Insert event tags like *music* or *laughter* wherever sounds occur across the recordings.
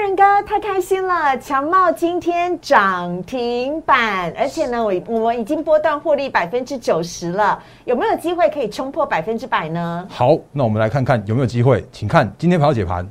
仁哥太开心了，强茂今天涨停板，而且呢，我我们已经波段获利百分之九十了，有没有机会可以冲破百分之百呢？好，那我们来看看有没有机会，请看今天盘后解盘。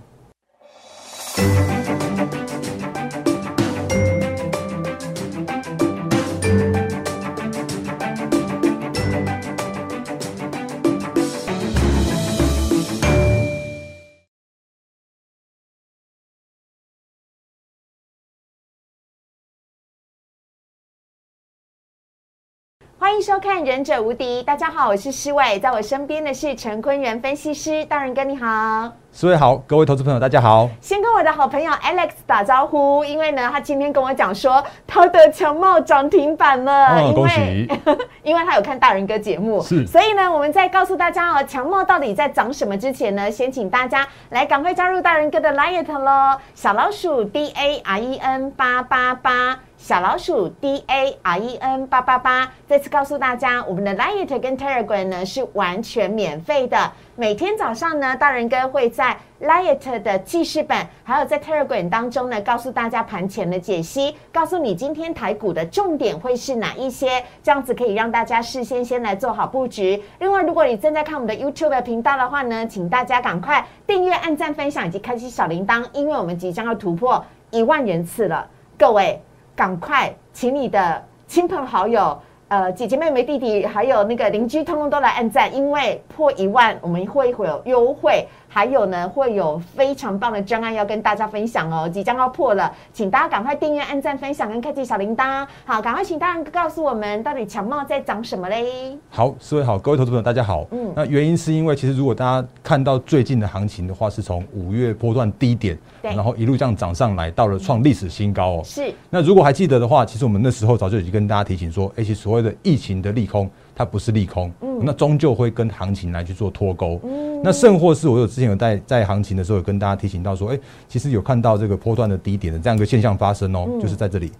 欢迎收看《忍者无敌》，大家好，我是施伟，在我身边的是陈坤元分析师，大仁哥你好。施伟好，各位投资朋友大家好。先跟我的好朋友 Alex 打招呼，因为呢，他今天跟我讲说他的强茂涨停板了，哦，恭喜！*laughs* 因为他有看大人哥节目，是，所以呢，我们在告诉大家哦，强茂到底在涨什么之前呢，先请大家来赶快加入大人哥的 Light 喽，小老鼠 D A R E N 八八八。小老鼠 D A R E N 八八八，再次告诉大家，我们的 Light 跟 Telegram 呢是完全免费的。每天早上呢，大人哥会在 Light 的记事本，还有在 Telegram 当中呢，告诉大家盘前的解析，告诉你今天台股的重点会是哪一些，这样子可以让大家事先先来做好布局。另外，如果你正在看我们的 YouTube 频道的话呢，请大家赶快订阅、按赞、分享以及开启小铃铛，因为我们即将要突破一万人次了，各位。赶快，请你的亲朋好友。呃，姐姐、妹妹、弟弟，还有那个邻居，通通都来按赞，因为破一万，我们会会有优惠，还有呢，会有非常棒的专案要跟大家分享哦。即将要破了，请大家赶快订阅、按赞、分享跟开启小铃铛。好，赶快请大家告诉我们，到底强茂在涨什么嘞？好，四位好，各位投资朋友大家好。嗯，那原因是因为其实如果大家看到最近的行情的话，是从五月波段低点，然后一路这样涨上来，到了创历史新高哦。是。那如果还记得的话，其实我们那时候早就已经跟大家提醒说，哎，其实所谓的疫情的利空，它不是利空，嗯，那终究会跟行情来去做脱钩。嗯，那甚或是我有之前有在在行情的时候有跟大家提醒到说，哎，其实有看到这个波段的低点的这样一个现象发生哦，就是在这里。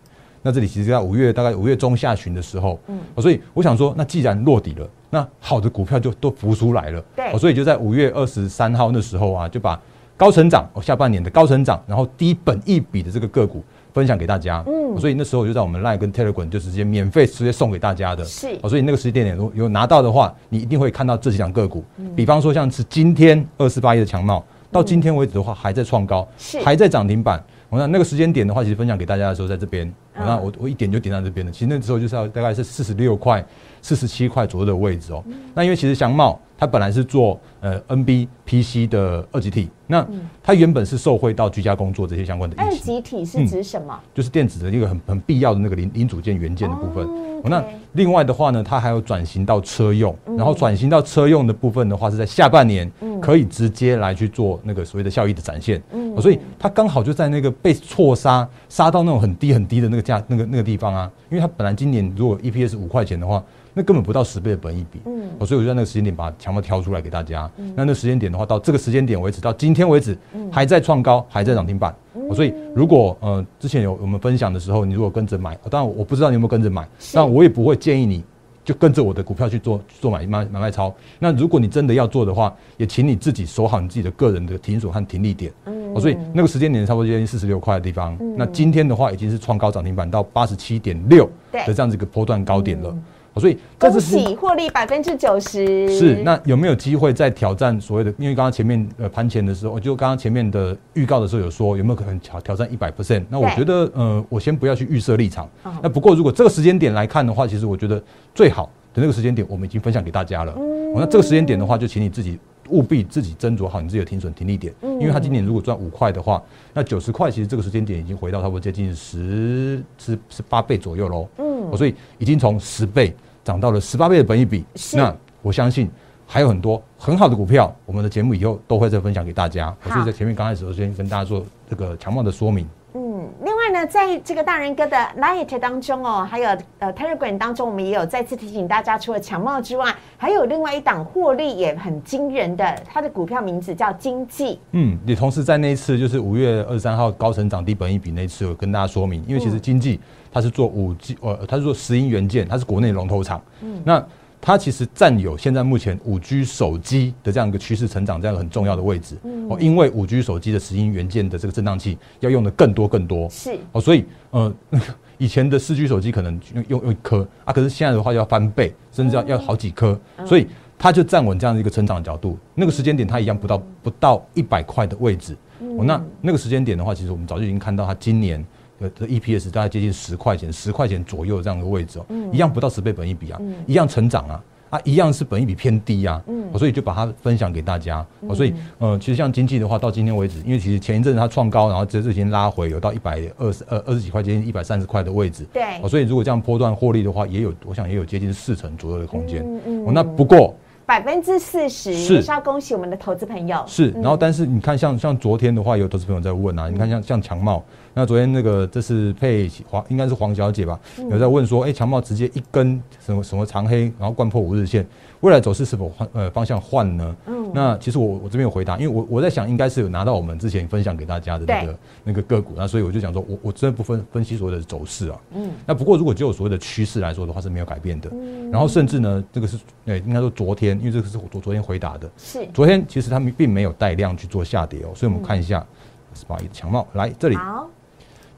那这里其实在五月大概五月中下旬的时候，嗯，所以我想说，那既然落底了，那好的股票就都浮出来了，对，所以就在五月二十三号那时候啊，就把高成长哦下半年的高成长，然后低本一笔的这个个股。分享给大家，嗯，所以那时候我就在我们 Line 跟 Telegram 就直接免费直接送给大家的，是，所以那个时间点有有拿到的话，你一定会看到这几档个股，比方说像是今天二四八一的强茂，到今天为止的话还在创高，是，还在涨停板。我想那个时间点的话，其实分享给大家的时候在这边，那我我一点就点到这边了。其实那时候就是要大概是四十六块、四十七块左右的位置哦。那因为其实祥茂。它本来是做呃 NB PC 的二级体，那它原本是受惠到居家工作这些相关的。二级体是指什么？就是电子的一个很很必要的那个零零组件元件的部分。那另外的话呢，它还有转型到车用，然后转型到车用的部分的话，是在下半年可以直接来去做那个所谓的效益的展现。嗯，所以它刚好就在那个被错杀杀到那种很低很低的那个价那个那个地方啊，因为它本来今年如果 EPS 五块钱的话。那根本不到十倍的本益比，嗯，所以我就在那个时间点把强茂挑出来给大家。那那时间点的话，到这个时间点为止，到今天为止，嗯还在创高，还在涨停板。所以如果呃之前有我们分享的时候，你如果跟着买，当然我不知道你有没有跟着买，但我也不会建议你就跟着我的股票去做做买买买卖超。那如果你真的要做的话，也请你自己守好你自己的个人的停损和停利点。嗯，所以那个时间点差不多接近四十六块的地方。那今天的话已经是创高涨停板到八十七点六的这样子一个波段高点了。所以恭喜获利百分之九十。是，那有没有机会再挑战所谓的？因为刚刚前面呃盘前的时候，我就刚刚前面的预告的时候有说，有没有可能挑挑战一百 percent？那我觉得呃，我先不要去预设立场。那不过如果这个时间点来看的话，其实我觉得最好的那个时间点，我们已经分享给大家了。嗯。那这个时间点的话，就请你自己务必自己斟酌好你自己的停损停利点。嗯。因为他今年如果赚五块的话，那九十块其实这个时间点已经回到差不多接近十十十八倍左右喽。嗯。所以已经从十倍。涨到了十八倍的本益比，那我相信还有很多很好的股票，我们的节目以后都会再分享给大家。所以在前面刚开始我先跟大家做这个强貌的说明。嗯，另外呢，在这个大人哥的 Light 当中哦，还有呃 Telegram 当中，我们也有再次提醒大家，除了强茂之外，还有另外一档获利也很惊人的，它的股票名字叫经济。嗯，也同时在那一次就是五月二十三号高成长低本益比那一次，有跟大家说明，因为其实经济。它是做五 G，呃，它是做石英元件，它是国内龙头厂。嗯，那它其实占有现在目前五 G 手机的这样一个趋势成长这样很重要的位置。哦，因为五 G 手机的石英元件的这个振荡器要用的更多更多。是哦，所以呃，*laughs* 以前的四 G 手机可能用用用一颗啊，可是现在的话要翻倍，甚至要要好几颗，所以它就站稳这样的一个成长角度。那个时间点它一样不到不到一百块的位置。哦，那那个时间点的话，其实我们早就已经看到它今年。呃，这 EPS 大概接近十块钱，十块钱左右这样的位置哦，一样不到十倍本一比啊，一样成长啊，啊，一样是本益比偏低啊，所以就把它分享给大家。所以，呃，其实像经济的话，到今天为止，因为其实前一阵它创高，然后这次已经拉回，有到一百二十呃二十几块，接近一百三十块的位置。对，所以如果这样波段获利的话，也有，我想也有接近四成左右的空间。嗯嗯，那不过。百分之四十是是要恭喜我们的投资朋友是，然后但是你看像像昨天的话，有投资朋友在问啊，你看像像强茂，那昨天那个这是配黄应该是黄小姐吧，有在问说，哎，强茂直接一根什么什么长黑，然后贯破五日线。未来走势是否换呃方向换呢？嗯，那其实我我这边有回答，因为我我在想应该是有拿到我们之前分享给大家的那个那个个股，那所以我就讲说我我真的不分分析所有的走势啊。嗯，那不过如果就有所谓的趋势来说的话是没有改变的。嗯，然后甚至呢，这个是诶应该说昨天，因为这个是我昨昨天回答的，是昨天其实他们并没有带量去做下跌哦，所以我们看一下是吧？强茂来这里，好，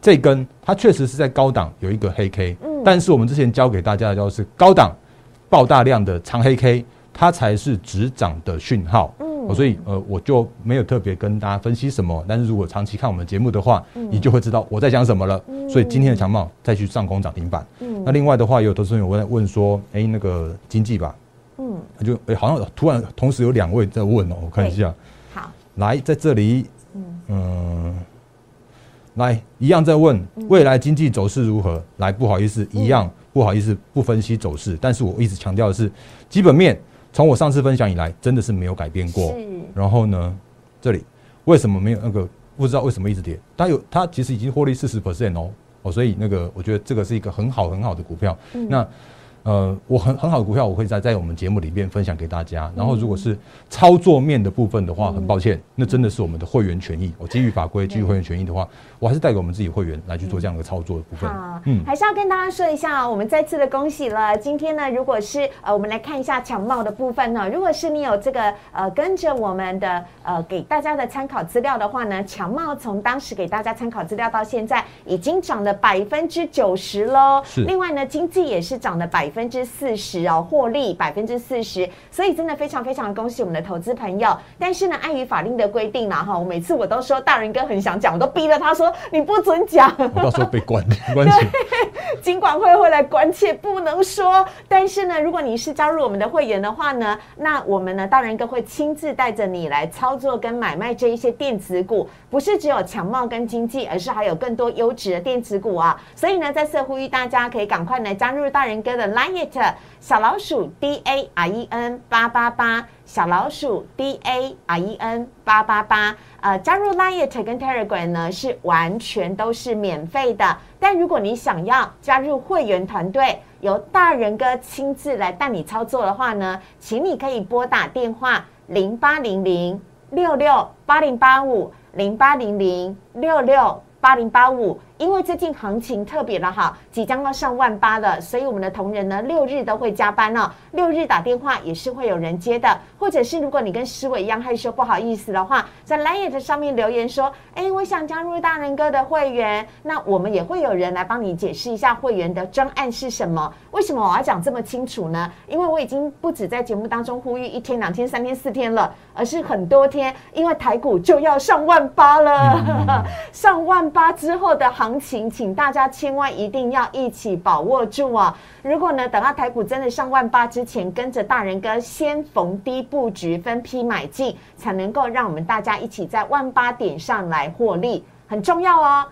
这根它确实是在高档有一个黑 K，嗯，但是我们之前教给大家的就是高档。爆大量的长黑 K，它才是止涨的讯号。嗯，所以呃，我就没有特别跟大家分析什么。但是如果长期看我们节目的话，你就会知道我在讲什么了。所以今天的强茂再去上攻涨停板。嗯，那另外的话，有投资人有问问说，哎，那个经济吧，嗯，就哎，好像突然同时有两位在问哦，我看一下。好，来在这里，嗯，来一样在问未来经济走势如何？来，不好意思，一样。不好意思，不分析走势，但是我一直强调的是，基本面从我上次分享以来，真的是没有改变过。然后呢，这里为什么没有那个？不知道为什么一直跌？它有，它其实已经获利四十 percent 哦，哦，所以那个我觉得这个是一个很好很好的股票。那。呃，我很很好的股票，我会在在我们节目里面分享给大家。然后，如果是操作面的部分的话，很抱歉，那真的是我们的会员权益。我基于法规，基于会员权益的话，我还是带给我们自己会员来去做这样的操作的部分。嗯，还是要跟大家说一下，我们再次的恭喜了。今天呢，如果是呃，我们来看一下强茂的部分呢，如果是你有这个呃跟着我们的呃给大家的参考资料的话呢，强茂从当时给大家参考资料到现在已经涨了百分之九十喽。是。另外呢，经济也是涨了百分之四十。哦，获利百分之四十，所以真的非常非常恭喜我们的投资朋友。但是呢，碍于法令的规定啦，哈，我每次我都说大人哥很想讲，我都逼着他说你不准讲，我到时候被关 *laughs* 关切，尽管会会来关切，不能说。但是呢，如果你是加入我们的会员的话呢，那我们呢，大人哥会亲自带着你来操作跟买卖这一些电子股，不是只有强茂跟经济，而是还有更多优质的电子股啊。所以呢，在此呼吁大家可以赶快来加入大人哥的 Line。小老鼠 D A R E N 八八八，小老鼠 D A R E N 八八八，呃，加入 Line 跟 Telegram 呢是完全都是免费的。但如果你想要加入会员团队，由大人哥亲自来带你操作的话呢，请你可以拨打电话零八零零六六八零八五零八零零六六八零八五。因为最近行情特别的好，即将要上万八了，所以我们的同仁呢六日都会加班哦。六日打电话也是会有人接的，或者是如果你跟诗伟一样害羞不好意思的话，在 l i n e 上面留言说：“哎，我想加入大人哥的会员。”那我们也会有人来帮你解释一下会员的专案是什么。为什么我要讲这么清楚呢？因为我已经不止在节目当中呼吁一天、两天、三天、四天了，而是很多天，因为台股就要上万八了，*laughs* 上万八之后的行。行情，请大家千万一定要一起把握住啊！如果呢，等到台股真的上万八之前，跟着大人哥先逢低布局，分批买进，才能够让我们大家一起在万八点上来获利，很重要哦。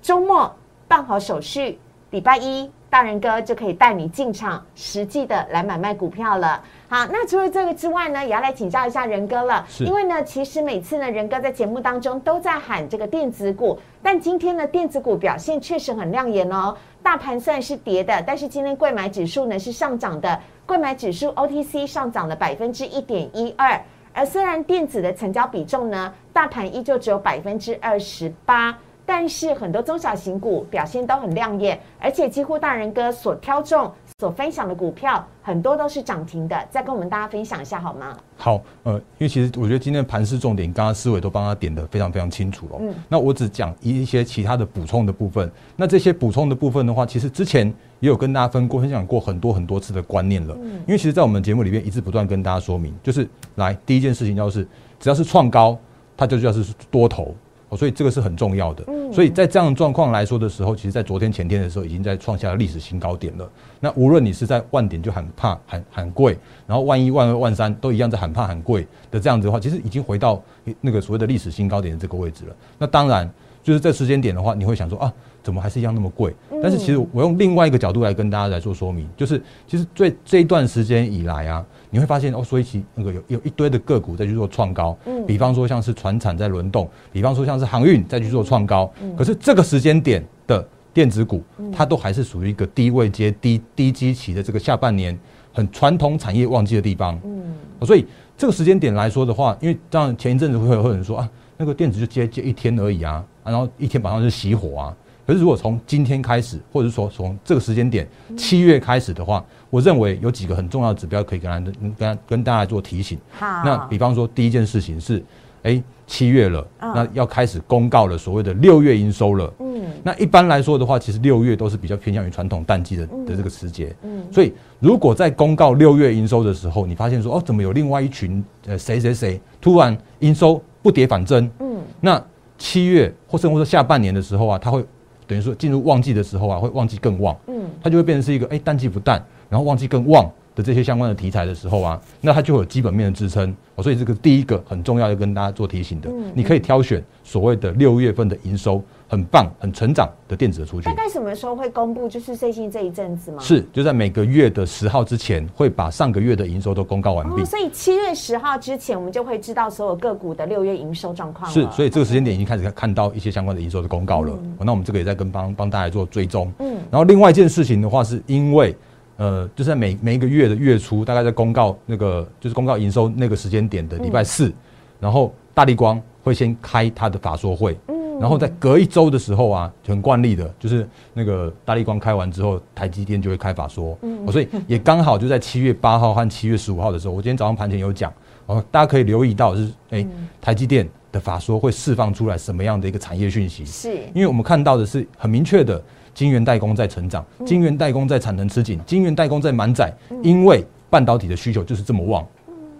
周末办好手续，礼拜一大人哥就可以带你进场，实际的来买卖股票了。好，那除了这个之外呢，也要来请教一下仁哥了。因为呢，其实每次呢，仁哥在节目当中都在喊这个电子股，但今天呢，电子股表现确实很亮眼哦。大盘虽然是跌的，但是今天贵买指数呢是上涨的，贵买指数 OTC 上涨了百分之一点一二。而虽然电子的成交比重呢，大盘依旧只有百分之二十八。但是很多中小型股表现都很亮眼，而且几乎大人哥所挑中、所分享的股票很多都是涨停的，再跟我们大家分享一下好吗？好，呃，因为其实我觉得今天的盘市重点，刚刚思维都帮他点的非常非常清楚了。嗯，那我只讲一些其他的补充的部分。那这些补充的部分的话，其实之前也有跟大家分过分享过很多很多次的观念了。嗯，因为其实，在我们节目里面一直不断跟大家说明，就是来第一件事情就是，只要是创高，它就叫是多头。所以这个是很重要的。所以在这样的状况来说的时候，其实，在昨天前天的时候，已经在创下了历史新高点了。那无论你是在万点就喊怕喊喊贵，然后万一万二万三都一样在喊怕喊贵的这样子的话，其实已经回到那个所谓的历史新高点的这个位置了。那当然，就是这时间点的话，你会想说啊。怎么还是一样那么贵？但是其实我用另外一个角度来跟大家来做说明，就是其实最这一段时间以来啊，你会发现哦，所以其那个有有一堆的个股在去做创高，嗯，比方说像是船产在轮动，比方说像是航运在去做创高，可是这个时间点的电子股，它都还是属于一个低位接低低基期的这个下半年很传统产业旺季的地方，嗯，所以这个时间点来说的话，因为当然前一阵子会有人说啊，那个电子就接接一天而已啊，然后一天马上就熄火啊。可是，如果从今天开始，或者说从这个时间点七月开始的话，我认为有几个很重要的指标可以跟跟跟跟大家做提醒。好，那比方说第一件事情是，哎，七月了，那要开始公告了所谓的六月营收了。嗯，那一般来说的话，其实六月都是比较偏向于传统淡季的的这个时节。嗯，所以如果在公告六月营收的时候，你发现说哦，怎么有另外一群呃谁谁谁突然营收不跌反增？嗯，那七月或甚至说下半年的时候啊，它会。等于说进入旺季的时候啊，会旺季更旺，嗯，它就会变成是一个哎淡季不淡，然后旺季更旺的这些相关的题材的时候啊，那它就有基本面的支撑，所以这个第一个很重要要跟大家做提醒的，你可以挑选所谓的六月份的营收。很棒、很成长的电子的出去，大概什么时候会公布？就是最近这一阵子吗？是，就在每个月的十号之前，会把上个月的营收都公告完毕。所以七月十号之前，我们就会知道所有个股的六月营收状况。是，所以这个时间点已经开始看到一些相关的营收的公告了。那我们这个也在跟帮帮大家做追踪。嗯，然后另外一件事情的话，是因为呃，就是在每每一个月的月初，大概在公告那个就是公告营收那个时间点的礼拜四，然后大力光会先开他的法说会。然后在隔一周的时候啊，很惯例的，就是那个大力光开完之后，台积电就会开法说，嗯，所以也刚好就在七月八号和七月十五号的时候，我今天早上盘前有讲，哦，大家可以留意到是，哎，台积电的法说会释放出来什么样的一个产业讯息？是，因为我们看到的是很明确的，晶圆代工在成长，晶圆代工在产能吃紧，晶圆代工在满载，因为半导体的需求就是这么旺，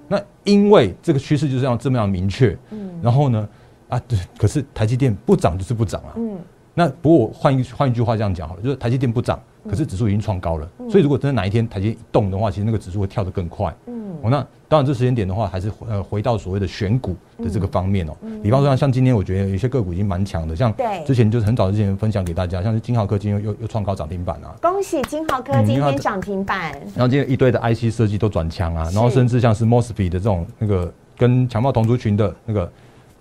那因为这个趋势就是要这么样明确，嗯，然后呢？啊，对，可是台积电不涨就是不涨啊。嗯，那不过我换一换一句话这样讲好了，就是台积电不涨，可是指数已经创高了。所以如果真的哪一天台积电动的话，其实那个指数会跳得更快。嗯，哦，那当然这时间点的话，还是呃回到所谓的选股的这个方面哦。比方说像今天，我觉得有些个股已经蛮强的，像之前就是很早之前分享给大家，像是金豪科今天又又创高涨停板啊。恭喜金豪科今天涨停板。然后今天一堆的 IC 设计都转强啊，然后甚至像是 Mosfet 的这种那个跟强暴同族群的那个。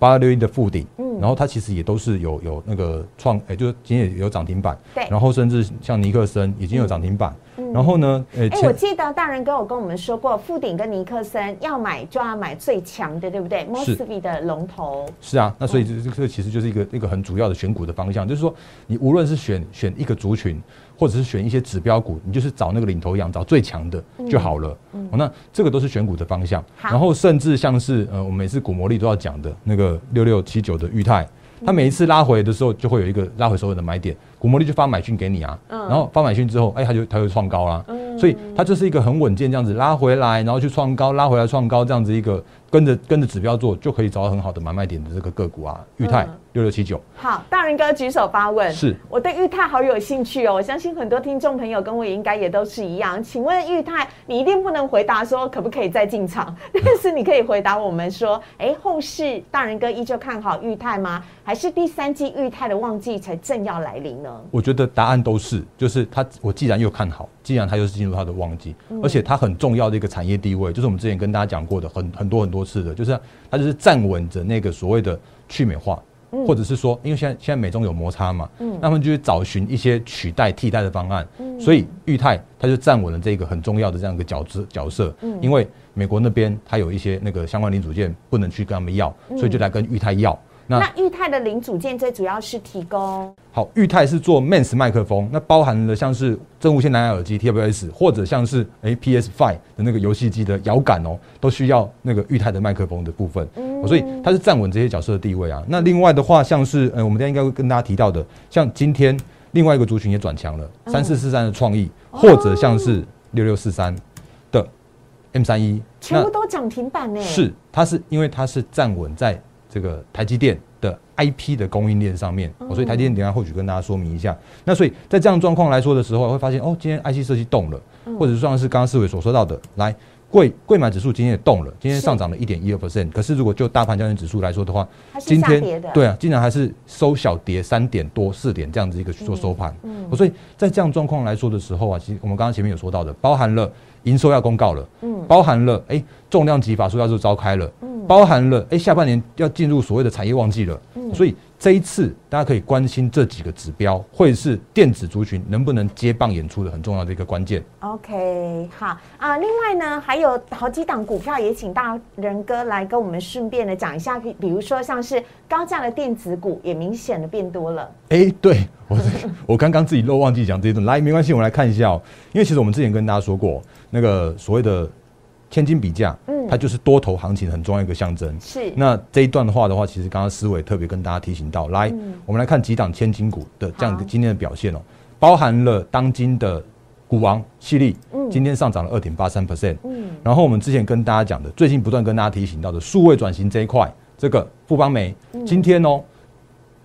八二六一的附顶，嗯，然后它其实也都是有有那个创，哎，就是今天也有涨停板，对，然后甚至像尼克森已经有涨停板，嗯然后呢，哎，我记得大人哥有跟我们说过，富顶跟尼克森要买就要买最强的，对不对？Mosfet 的龙头。是啊，那所以这这个其实就是一个一个很主要的选股的方向，就是说你无论是选选一个族群。或者是选一些指标股，你就是找那个领头羊，找最强的就好了。嗯，那这个都是选股的方向。然后甚至像是呃，我们每次股魔力都要讲的那个六六七九的裕泰，它每一次拉回的时候，就会有一个拉回所有的买点，股魔力就发买讯给你啊。嗯，然后发买讯之后，哎，它就它就创高啦。嗯，所以它就是一个很稳健这样子拉回来，然后去创高，拉回来创高这样子一个。跟着跟着指标做，就可以找到很好的买卖点的这个个股啊，裕泰六六七九。好，大人哥举手发问，是我对裕泰好有兴趣哦。我相信很多听众朋友跟我应该也都是一样。请问裕泰，你一定不能回答说可不可以再进场，*laughs* 但是你可以回答我们说，哎，后市大人哥依旧看好裕泰吗？还是第三季裕泰的旺季才正要来临呢？我觉得答案都是，就是他，我既然又看好，既然它又是进入它的旺季，而且它很重要的一个产业地位，就是我们之前跟大家讲过的很很多很多次的，就是它就是站稳着那个所谓的去美化，或者是说，因为现在现在美中有摩擦嘛，嗯，那么就是找寻一些取代替代的方案，所以裕泰它就站稳了这个很重要的这样一个角色角色，嗯，因为美国那边它有一些那个相关零组件不能去跟他们要，所以就来跟裕泰要。那那裕泰的零组件最主要是提供好，裕泰是做 Mans 麦克风，那包含了像是真无线蓝牙耳机 TWS，或者像是诶 PS Five 的那个游戏机的摇杆哦，都需要那个裕泰的麦克风的部分，哦所以它是站稳这些角色的地位啊。那另外的话，像是呃，我们今天应该会跟大家提到的，像今天另外一个族群也转强了，三四四三的创意，或者像是六六四三的 M 三一，全部都涨停板呢。是，它是因为它是站稳在这个台积电的 IP 的供应链上面，哦所以台积电等下或许跟大家说明一下。那所以在这样状况来说的时候，会发现哦，今天 IC 设计动了，或者像是刚刚思伟所说到的，来贵贵买指数今天也动了，今天上涨了一点一二 percent。可是如果就大盘交易指数来说的话，今天。对啊，竟然还是收小跌三点多四点这样子一个去做收盘。所以在这样状况来说的时候啊，其实我们刚刚前面有说到的，包含了营收要公告了，嗯包含了哎、重量级法说要做召开了，嗯包含了哎、下半年要进入所谓的产业旺季了，嗯所以这一次大家可以关心这几个指标，会是电子族群能不能接棒演出的很重要的一个关键。OK，好啊。另外呢，还有好几档股票也请大人哥来跟我们顺便的讲一下，比比如说像是高价的电子股也明显的变多了。哎、对我我刚刚自己漏忘记讲这一段，来没关系，我们来看一下哦、因为其实我们之前跟大家说过，那个所谓的千金比价，嗯。它就是多头行情很重要一个象征。是，那这一段的话的话，其实刚刚思伟特别跟大家提醒到，来，嗯。我们来看几档千金股的这样子今天的表现哦、包含了当今的股王系列，嗯。今天上涨了二点八三。percent，嗯，然后我们之前跟大家讲的，最近不断跟大家提醒到的数位转型这一块，这个富邦煤嗯。今天哦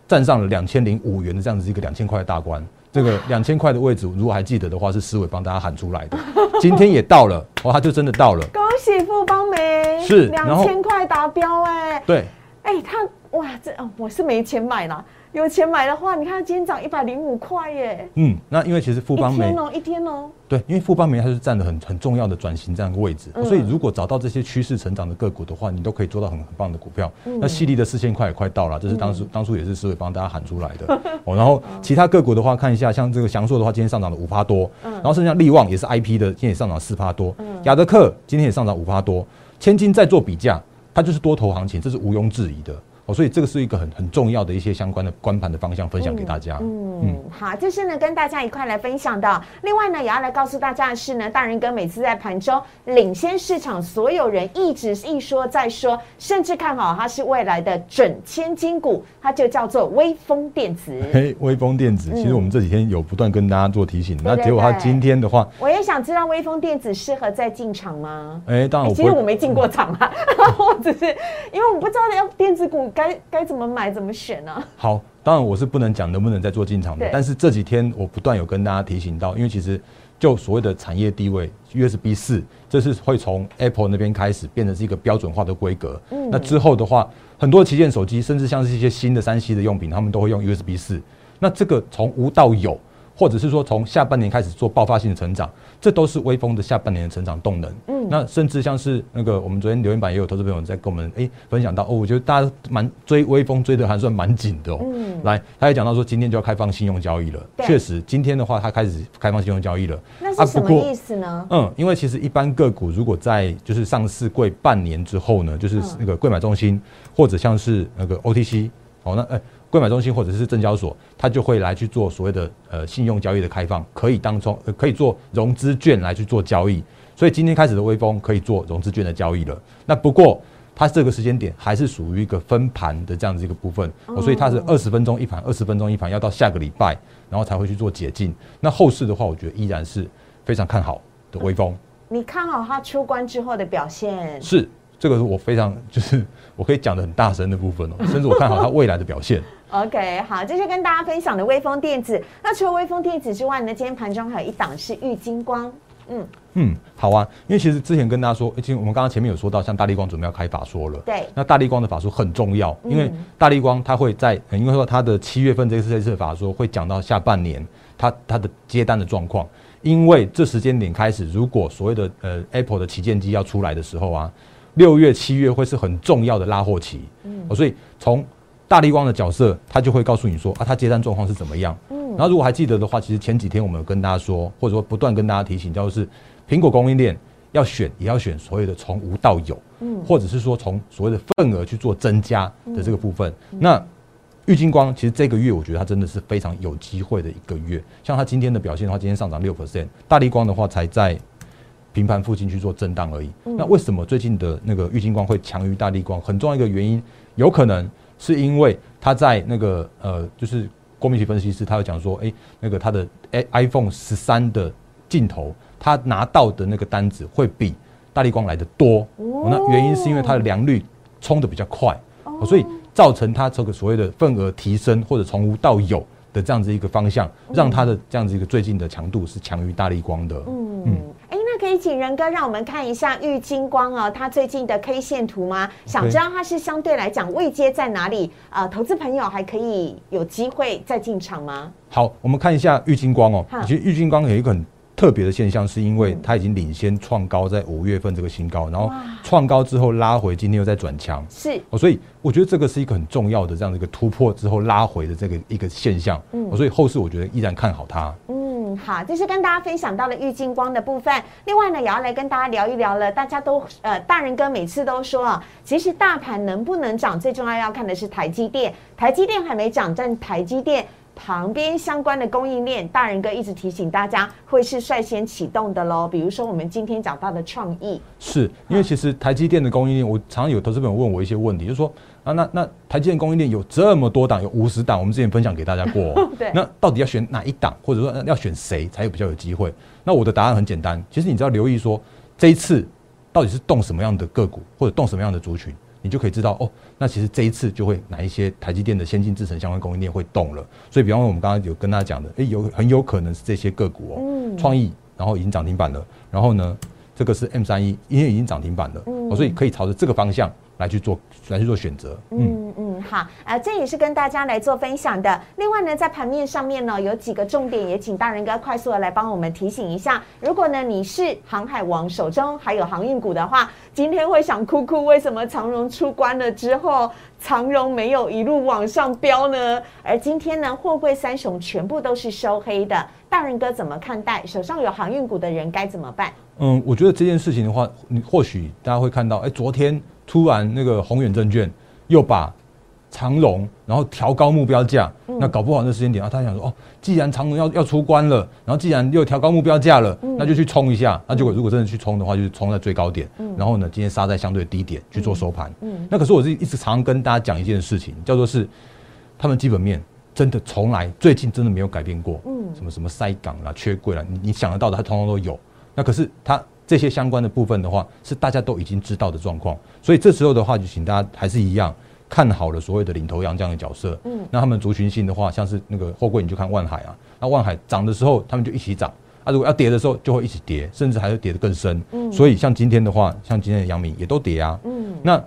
站上了两千零五元的这样子一个两千块的大关。这个两千块的位置，如果还记得的话，是思伟帮大家喊出来的。*laughs* 今天也到了，哦，他就真的到了。恭喜富邦梅是两千块达标哎、对，哎、他哇这哦我是没钱买啦，有钱买的话，你看今天涨一百零五块耶，嗯，那因为其实富邦煤一天哦一天哦，对，因为富邦煤它是占了很很重要的转型这样一个位置，嗯所以如果找到这些趋势成长的个股的话，你都可以做到很很棒的股票。嗯那犀利的四千块也快到了，这是当初、当初也是思维帮大家喊出来的。*laughs* 哦，然后其他个股的话，看一下，像这个翔硕的话，今天上涨了五趴多，嗯然后剩下力旺也是 I P 的，今天也上涨四趴多，雅德克今天也上涨五趴多，千金在做比价，它就是多头行情，这是毋庸置疑的。哦，所以这个是一个很很重要的一些相关的观盘的方向，分享给大家。嗯，好，这是呢跟大家一块来分享的。另外呢，也要来告诉大家的是呢，大人哥每次在盘中领先市场所有人，一直一说再说，甚至看好它是未来的准千金股，它就叫做微风电子。嘿，微风电子，其实我们这几天有不断跟大家做提醒，那对结果它今天的话，我也想知道微风电子适合再进场吗？哎，当然会，其实我没进过场啊，*laughs* 我只是因为我不知道要电子股该该怎么买怎么选呢、啊。*laughs* 好，当然我是不能讲能不能再做进场的，但是这几天我不断有跟大家提醒到，因为其实就所谓的产业地位，USB 四，这是会从 Apple 那边开始变成是一个标准化的规格。嗯那之后的话，很多旗舰手机，甚至像是一些新的三 C 的用品，他们都会用 USB 四。那这个从无到有，或者是说从下半年开始做爆发性的成长，这都是微风的下半年的成长动能。嗯那甚至像是那个我们昨天留言板也有投资朋友在跟我们诶分享到哦，我觉得大家蛮追微风追的还算蛮紧的哦。嗯来，他也讲到说今天就要开放信用交易了。对确实，今天的话他开始开放信用交易了。那是什么意思呢？嗯，因为其实一般个股如果在就是上市柜半年之后呢，就是嗯那个柜买中心或者像是那个 OTC，好、那呃柜买中心或者是证交所，它就会来去做所谓的呃信用交易的开放，可以当中、呃、可以做融资券来去做交易。所以今天开始的微风可以做融资券的交易了。那不过它这个时间点还是属于一个分盘的这样子一个部分，哦、所以它是二十分钟一盘，二十分钟一盘，要到下个礼拜，然后才会去做解禁。那后市的话，我觉得依然是非常看好的微风。你看好它出关之后的表现？是这个是我非常就是我可以讲的很大声的部分哦，甚至我看好它未来的表现。OK，好，这是跟大家分享的微风电子。那除了微风电子之外呢，今天盘中还有一档是玉金光。嗯，嗯，好啊，因为其实之前跟大家说，其实我们刚刚前面有说到，像大力光准备要开法说了。对那大力光的法说很重要，因为嗯大力光它会在，呃因为说它的七月份这次这次的法说会讲到下半年它它的接单的状况，因为这时间点开始，如果所谓的呃 Apple 的旗舰机要出来的时候啊，六月七月会是很重要的拉货期，嗯，所以从大力光的角色，他就会告诉你说啊，他接单状况是怎么样。嗯然后如果还记得的话，其实前几天我们有跟大家说，或者说不断跟大家提醒，就是苹果供应链要选也要选所谓的从无到有，嗯，或者是说从所谓的份额去做增加的这个部分。那玉金光其实这个月我觉得它真的是非常有机会的一个月，像它今天的表现的话，今天上涨六 percent，大力光的话才在平盘附近去做震荡而已。那为什么最近的那个玉金光会强于大力光？很重要一个原因，有可能是因为它在那个呃，就是郭明奇分析师他有讲说，哎，那个他的 i iPhone 十三的镜头，他拿到的那个单子会比大力光来的多。那原因是因为它的良率冲的比较快，所以。造成它这个所谓的份额提升，或者从无到有的这样子一个方向，让它的这样子一个最近的强度是强于大力光的。嗯可以请仁哥让我们看一下玉金光哦，它最近的 K 线图吗？想知道它是相对来讲位阶在哪里？呃，投资朋友还可以有机会再进场吗？好，我们看一下玉金光哦。其实玉金光有一个很。特别的现象是因为它已经领先创高，在五月份这个新高，然后创高之后拉回，今天又在转强，是哦，所以我觉得这个是一个很重要的这样的一个突破之后拉回的这个一个现象，嗯，所以后市我觉得依然看好它。嗯，好，这是跟大家分享到了郁金光的部分。另外呢，也要来跟大家聊一聊了。大家都呃，大人哥每次都说啊，其实大盘能不能涨，最重要要看的是台积电。台积电还没涨，但台积电。旁边相关的供应链，大人哥一直提醒大家，会是率先启动的喽。比如说我们今天讲到的创意，是因为其实台积电的供应链，我常常有投资朋友问我一些问题，就是说啊，那那台积电供应链有这么多档，有五十档，我们之前分享给大家过，*laughs* 对，那到底要选哪一档，或者说要选谁才有比较有机会？那我的答案很简单，其实你只要留意说这一次到底是动什么样的个股，或者动什么样的族群。你就可以知道哦，那其实这一次就会哪一些台积电的先进制程相关供应链会动了。所以，比方说我们刚刚有跟大家讲的，哎，有很有可能是这些个股哦，创意，然后已经涨停板了。然后呢，这个是 M 三一，因为已经涨停板了，所以可以朝着这个方向。来去做，来去做选择。嗯嗯，好，呃，这也是跟大家来做分享的。另外呢，在盘面上面呢，有几个重点，也请大人哥快速的来帮我们提醒一下。如果呢你是航海王手中还有航运股的话，今天会想哭哭，为什么长荣出关了之后，长荣没有一路往上飙呢？而今天呢，货柜三雄全部都是收黑的，大人哥怎么看待？手上有航运股的人该怎么办？嗯，我觉得这件事情的话，你或许大家会看到，哎，昨天。突然，那个宏远证券又把长荣，然后调高目标价，那搞不好那时间点啊，他想说哦，既然长荣要要出关了，然后既然又调高目标价了，那就去冲一下。那结果如果真的去冲的话，就是冲在最高点，然后呢，今天杀在相对低点去做收盘。那可是我是一直常常跟大家讲一件事情，叫做是他们基本面真的从来最近真的没有改变过。嗯，什么什么塞港啦、缺柜啦，你你想得到的，它通通都有。那可是它。这些相关的部分的话，是大家都已经知道的状况，所以这时候的话，就请大家还是一样看好了所谓的领头羊这样的角色。嗯，那他们族群性的话，像是那个货柜，你就看万海啊，那万海涨的时候，他们就一起涨；啊，如果要跌的时候，就会一起跌，甚至还会跌得更深。嗯，所以像今天的话，像今天的阳明也都跌啊。嗯，那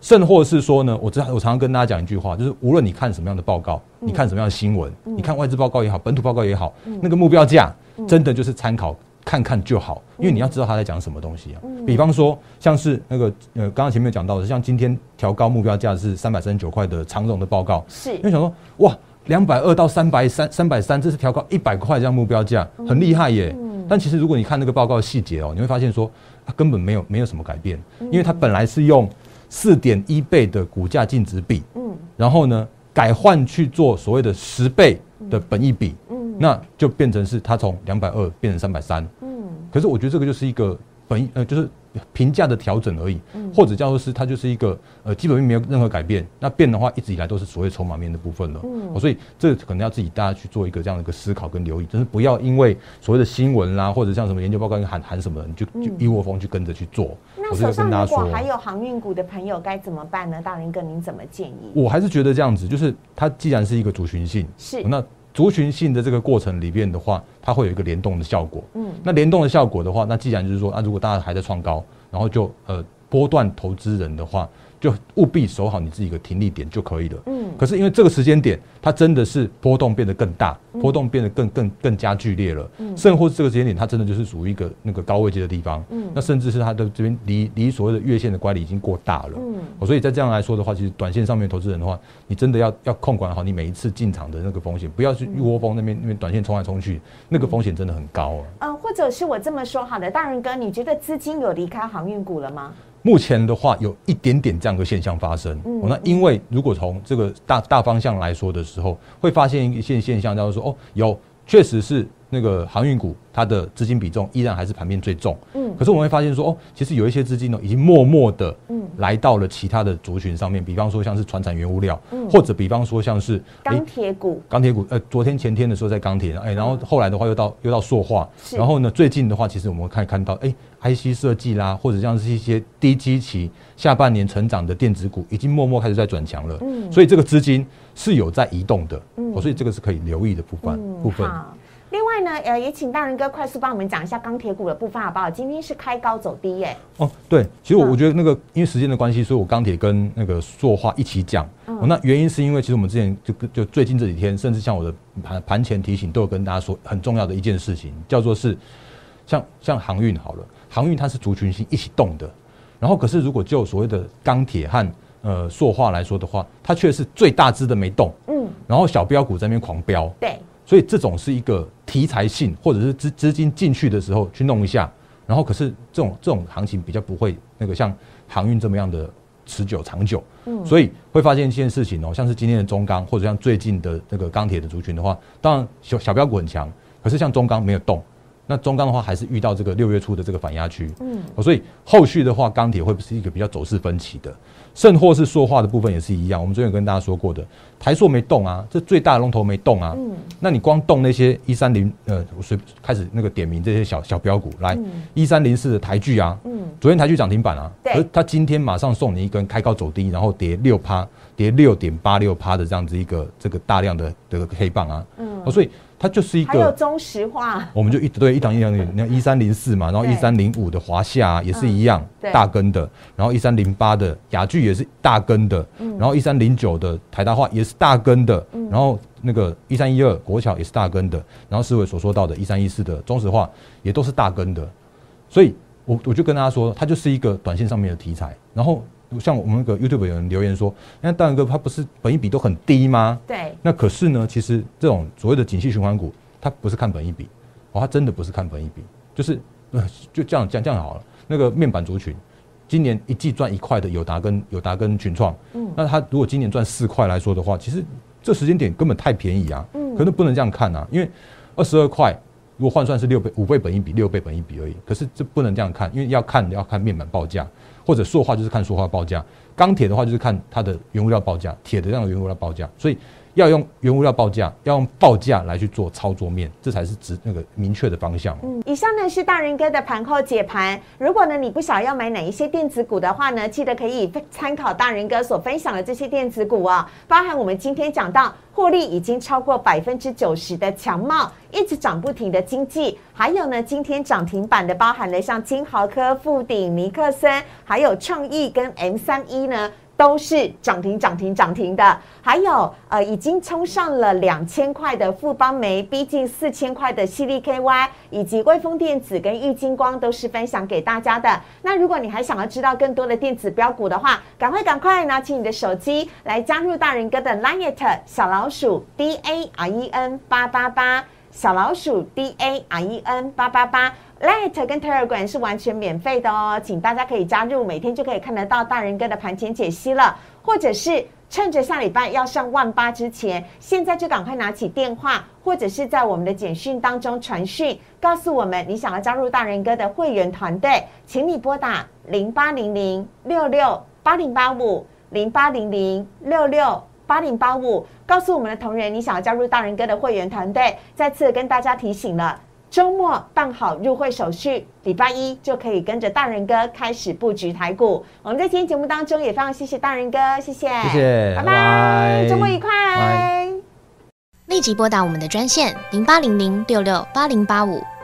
甚或是说呢，我知我常常跟大家讲一句话，就是无论你看什么样的报告，你看什么样的新闻，你看外资报告也好，本土报告也好，那个目标价真的就是参考。看看就好，因为你要知道他在讲什么东西啊。比方说，像是那个呃，刚刚前面讲到的，像今天调高目标价是三百三十九块的长荣的报告，是。因为想说，哇，两百二到三百三，三百三，这是调高一百块这样目标价，很厉害耶。但其实如果你看那个报告细节哦，你会发现说，它根本没有没有什么改变，因为它本来是用四点一倍的股价净值比，嗯，然后呢改换去做所谓的十倍的本益比，嗯，那就变成是它从两百二变成三百三。嗯可是我觉得这个就是一个本呃，就是评价的调整而已，或者叫做是它就是一个呃基本面没有任何改变，那变的话一直以来都是所谓筹码面的部分了。嗯，所以这可能要自己大家去做一个这样的一个思考跟留意，就是不要因为所谓的新闻啦，或者像什么研究报告喊喊什么，你就就一窝蜂去跟着去做。那手上如果还有航运股的朋友该怎么办呢？大林哥，您怎么建议？我还是觉得这样子，就是它既然是一个族群性，是那。族群性的这个过程里边的话，它会有一个联动的效果。嗯，那联动的效果的话，那既然就是说，那如果大家还在创高，然后就呃波段投资人的话，就务必守好你自己的停利点就可以了。嗯，可是因为这个时间点，它真的是波动变得更大，波动变得更更更加剧烈了。嗯，甚或是这个时间点，它真的就是属于一个那个高位阶的地方。嗯，那甚至是它的这边离离所谓的月线的乖离已经过大了。嗯，所以在这样来说的话，其实短线上面投资人的话，你真的要要控管好你每一次进场的那个风险，不要去一窝蜂那边那边短线冲来冲去，那个风险真的很高啊。嗯，或者是我这么说好的，大仁哥，你觉得资金有离开航运股了吗？目前的话，有一点点这样的现象发生。那因为如果从这个大大方向来说的时候，会发现一些现象，叫做说，哦，有确实是。那个航运股，它的资金比重依然还是盘面最重。嗯，可是我们会发现说，哦，其实有一些资金呢，已经默默的，嗯，来到了其他的族群上面。比方说像是船产原物料，嗯，或者比方说像是钢铁股，钢铁股，呃，昨天前天的时候在钢铁，哎，然后后来的话又到又到塑化，然后呢，最近的话，其实我们可以看到，哎，IC 设计啦，或者像是一些低基期下半年成长的电子股，已经默默开始在转强了。嗯，所以这个资金是有在移动的。嗯，所以这个是可以留意的部分部分。另外呢，呃，也请大人哥快速帮我们讲一下钢铁股的部分好不好？今天是开高走低耶。哦，对，其实我我觉得那个因为时间的关系，所以我钢铁跟那个塑化一起讲。哦，那原因是因为其实我们之前就就最近这几天，甚至像我的盘盘前提醒，都有跟大家说很重要的一件事情，叫做是像像航运好了，航运它是族群性一起动的。然后可是如果就所谓的钢铁和呃塑化来说的话，它却是最大只的没动。嗯。然后小标股在那边狂飙。对。所以这种是一个题材性，或者是资资金进去的时候去弄一下，然后可是这种这种行情比较不会那个像航运这么样的持久长久，嗯，所以会发现一件事情哦，像是今天的中钢或者像最近的那个钢铁的族群的话，当然小小标股很强，可是像中钢没有动，那中钢的话还是遇到这个六月初的这个反压区，嗯，所以后续的话钢铁会不是一个比较走势分歧的。甚或是塑化的部分也是一样，我们昨天有跟大家说过的，台塑没动啊，这最大的龙头没动啊。嗯，那你光动那些一三零，呃，我随开始那个点名这些小小标股来，一三零四的台剧啊，嗯，昨天台剧涨停板啊，对，它今天马上送你一根开高走低，然后跌六趴，跌六点八六趴的这样子一个这个大量的这个黑棒啊，嗯，所以。它就是一个，还有中石化，我们就一对一档一档的，那一三零四嘛，然后一三零五的华夏也是一样大根的，然后一三零八的雅聚也是大根的，然后一三零九的台大化也是大根的，然后那个一三一二国桥也是大根的，然后四伟所说到的一三一四的中石化也都是大根的，所以我我就跟大家说，它就是一个短线上面的题材，然后。像我们那个 YouTube 有人留言说，那大仁哥他不是本益比都很低吗？对。那可是呢，其实这种所谓的景气循环股，它不是看本益比，哦，它真的不是看本益比，就是呃，就这样这样这样好了。那个面板族群，今年一季赚一块的友达跟友达跟群创，嗯，那他如果今年赚四块来说的话，其实这时间点根本太便宜啊，嗯，可能不能这样看啊，因为二十二块如果换算是六倍五倍本一比六倍本一比而已，可是这不能这样看，因为要看要看面板报价。或者塑化就是看塑化报价，钢铁的话就是看它的原物料报价，铁的这样的原物料报价，所以要用原物料报价，要用报价来去做操作面，这才是指那个明确的方向。嗯，以上呢是大人哥的盘后解盘。如果呢你不晓要买哪一些电子股的话呢，记得可以参考大人哥所分享的这些电子股啊，包含我们今天讲到。获利已经超过百分之九十的强茂，一直涨不停的经济，还有呢，今天涨停板的包含了像金豪科、富鼎、尼克森，还有创意跟 M 三一呢。都是涨停涨停涨停的，还有呃已经冲上了两千块的富邦煤，逼近四千块的犀利 KY，以及微风电子跟玉金光都是分享给大家的。那如果你还想要知道更多的电子标股的话，赶快赶快拿起你的手机来加入大人哥的 Line 小老鼠 D A R E N 八八八小老鼠 D A R E N 八八八。Light 跟 Telegram 是完全免费的哦，请大家可以加入，每天就可以看得到大人哥的盘前解析了。或者是趁着下礼拜要上万八之前，现在就赶快拿起电话，或者是在我们的简讯当中传讯，告诉我们你想要加入大人哥的会员团队，请你拨打零八零零六六八零八五零八零零六六八零八五，告诉我们的同仁你想要加入大人哥的会员团队。再次跟大家提醒了。周末办好入会手续，礼拜一就可以跟着大人哥开始布局台股。我们在今天节目当中也非常谢谢大人哥，谢谢，谢谢，拜拜，周末愉快。立即拨打我们的专线零八零零六六八零八五。